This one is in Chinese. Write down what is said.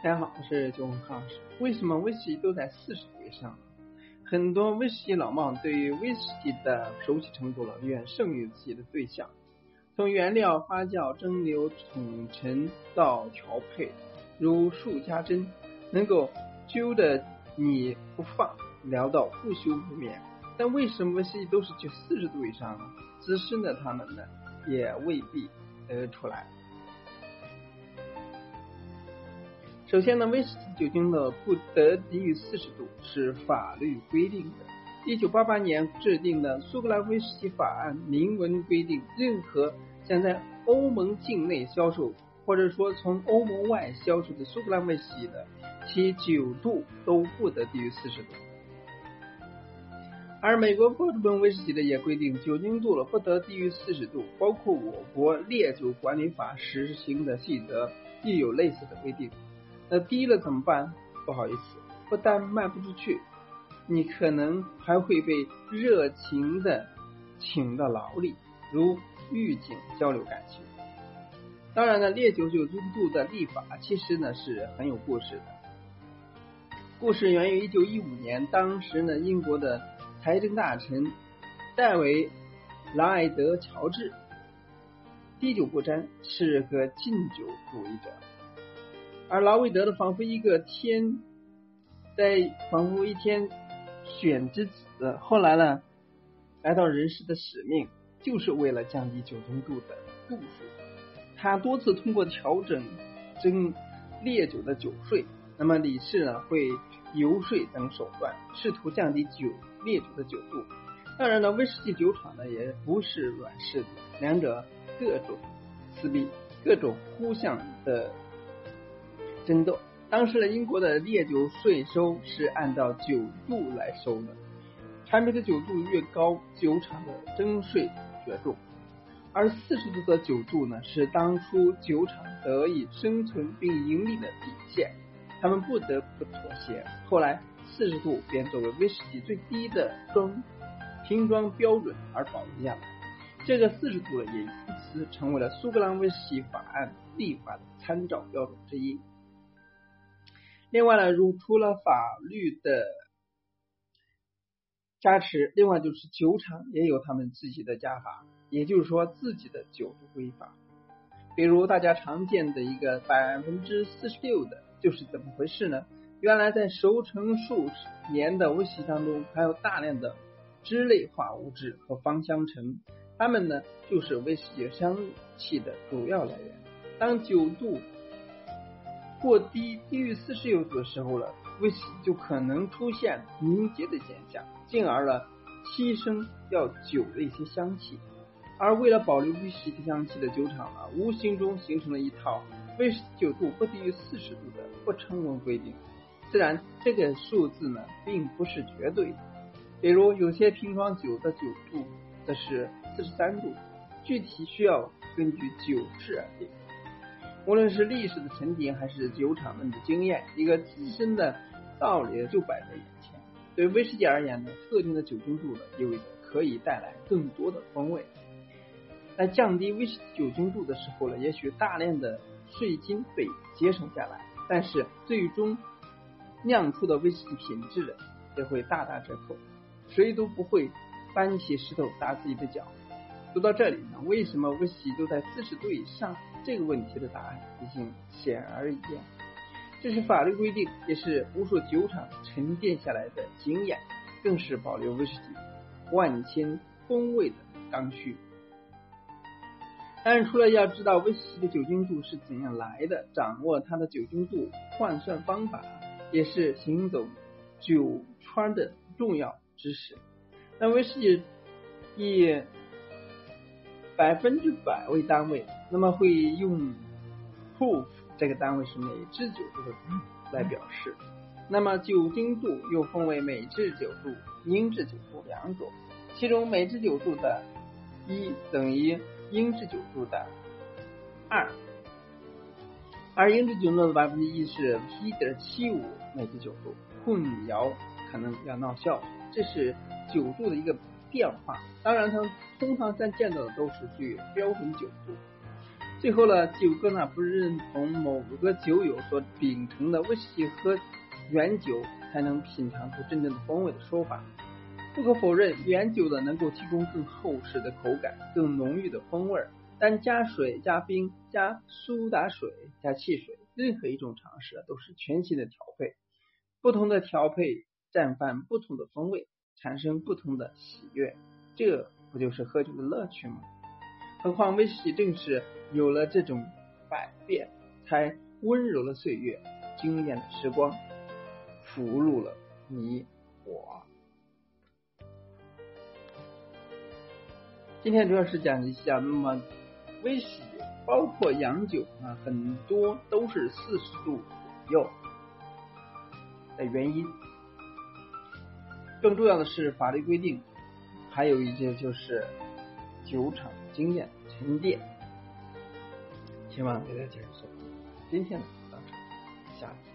大家好，我是九红康老师。为什么威士忌都在四十度以上？很多威士忌老帽对于威士忌的熟悉程度了远胜于自己的对象。从原料发酵、蒸馏、统陈到调配，如数家珍，能够揪着你不放，聊到不休不眠。但为什么威士忌都是就四十度以上呢？资深的他们呢，也未必得出来。首先呢，威士忌酒精的不得低于四十度是法律规定的。一九八八年制定的苏格兰威士忌法案明文规定，任何想在欧盟境内销售，或者说从欧盟外销售的苏格兰威士忌的，其酒度都不得低于四十度。而美国波士顿威士忌的也规定，酒精度了不得低于四十度，包括我国烈酒管理法实行的细则亦有类似的规定。那低了怎么办？不好意思，不但卖不出去，你可能还会被热情的请到牢里，如狱警交流感情。当然呢，烈酒酒精度的立法其实呢是很有故事的。故事源于一九一五年，当时呢英国的财政大臣戴维劳埃德乔治滴酒不沾，是个禁酒主义者。而劳维德的仿佛一个天，在仿佛一天选之子，后来呢，来到人世的使命，就是为了降低酒精度的度数。他多次通过调整蒸烈酒的酒税，那么李氏呢会游说等手段，试图降低酒烈酒的酒度。当然了，威士忌酒厂呢也不是软柿子，两者各种撕逼，各种互相的。争斗。当时的英国的烈酒税收是按照酒度来收的，产品的酒度越高，酒厂的征税越重。而四十度的酒度呢，是当初酒厂得以生存并盈利的底线，他们不得不妥协。后来，四十度便作为威士忌最低的装瓶装标准而保留下来。这个四十度也因此成为了苏格兰威士忌法案立法的参照标准之一。另外呢，如除了法律的加持，另外就是酒厂也有他们自己的加法，也就是说自己的酒度规法。比如大家常见的一个百分之四十六的，就是怎么回事呢？原来在熟成数年的威士忌当中，含有大量的脂类化物质和芳香醇，它们呢就是威士忌香气的主要来源。当酒度过低低于四十度的时候了，威士忌就可能出现凝结的现象，进而了牺牲掉酒的一些香气。而为了保留威士忌香气的酒厂呢，无形中形成了一套威士忌酒度不低于四十度的不成文规定。自然，这个数字呢并不是绝对的。比如有些瓶装酒的酒度则是四十三度，具体需要根据酒质而定。无论是历史的沉淀，还是酒厂们的经验，一个自身的道理就摆在眼前。对威士忌而言呢，特定的酒精度呢，意味着可以带来更多的风味。在降低威士忌酒精度的时候呢，也许大量的税金被节省下来，但是最终酿出的威士忌品质也会大打折扣。谁都不会搬起石头砸自己的脚。说到这里呢，为什么威士忌都在四十度以上？这个问题的答案已经显而易见，这是法律规定，也是无数酒厂沉淀下来的经验，更是保留威士忌万千风味的刚需。但是，除了要知道威士忌的酒精度是怎样来的，掌握它的酒精度换算方法，也是行走酒圈的重要知识。那威士忌以百分之百为单位。那么会用 proof 这个单位是每支酒度的来表示。那么酒精度又分为每支酒度、英制酒度两种，其中每支酒度的一等于英制酒度的二，而英制酒度的百分之一是一点七五每支酒度，混淆可能要闹笑。这是酒度的一个变化，当然它通常咱见到的都是属于标准酒度。最后呢，九哥呢不认同某个酒友所秉承的威士忌和原酒才能品尝出真正的风味的说法。不可否认，原酒的能够提供更厚实的口感、更浓郁的风味，但加水、加冰、加苏打水、加汽水，任何一种尝试都是全新的调配。不同的调配绽放不同的风味，产生不同的喜悦，这不就是喝酒的乐趣吗？何况威士忌正是有了这种百变，才温柔了岁月，惊艳了时光，俘虏了你今天主要是讲一下，那么威士忌包括洋酒啊，很多都是四十度左右的原因。更重要的是法律规定，还有一些就是酒厂。经验沉淀，希望给大家解释。今天呢，到这，下次。